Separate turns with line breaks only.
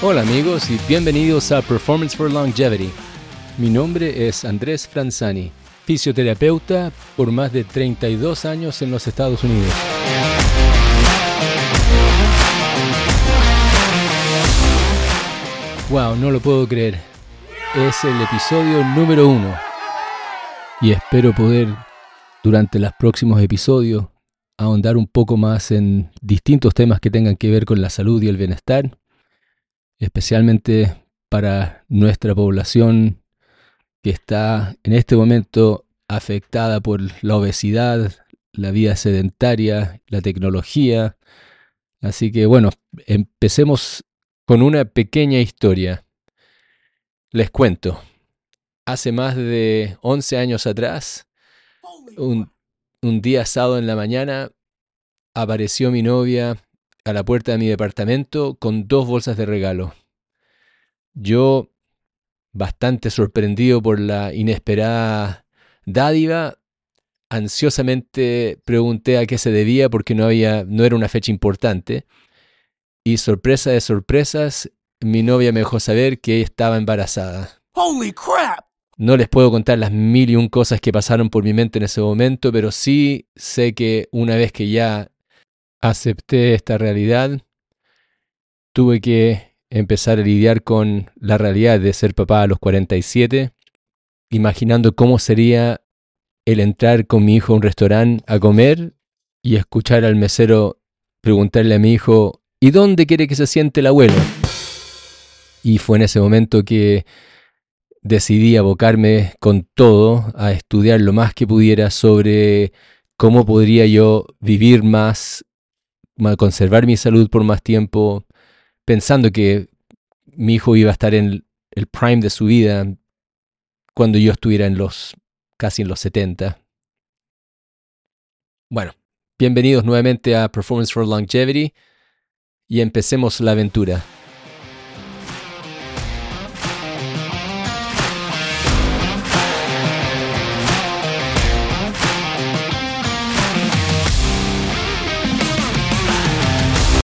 Hola amigos y bienvenidos a Performance for Longevity. Mi nombre es Andrés Franzani, fisioterapeuta por más de 32 años en los Estados Unidos. Wow, no lo puedo creer. Es el episodio número uno. Y espero poder, durante los próximos episodios, ahondar un poco más en distintos temas que tengan que ver con la salud y el bienestar especialmente para nuestra población que está en este momento afectada por la obesidad, la vida sedentaria, la tecnología. Así que bueno, empecemos con una pequeña historia. Les cuento, hace más de 11 años atrás, un, un día sábado en la mañana, apareció mi novia a la puerta de mi departamento con dos bolsas de regalo. Yo, bastante sorprendido por la inesperada dádiva, ansiosamente pregunté a qué se debía porque no había no era una fecha importante y sorpresa de sorpresas, mi novia me dejó saber que estaba embarazada.
Holy crap!
No les puedo contar las mil y un cosas que pasaron por mi mente en ese momento, pero sí sé que una vez que ya acepté esta realidad, tuve que empezar a lidiar con la realidad de ser papá a los 47, imaginando cómo sería el entrar con mi hijo a un restaurante a comer y escuchar al mesero preguntarle a mi hijo, ¿y dónde quiere que se siente el abuelo? Y fue en ese momento que decidí abocarme con todo a estudiar lo más que pudiera sobre cómo podría yo vivir más conservar mi salud por más tiempo, pensando que mi hijo iba a estar en el prime de su vida cuando yo estuviera en los casi en los 70. Bueno, bienvenidos nuevamente a Performance for Longevity y empecemos la aventura.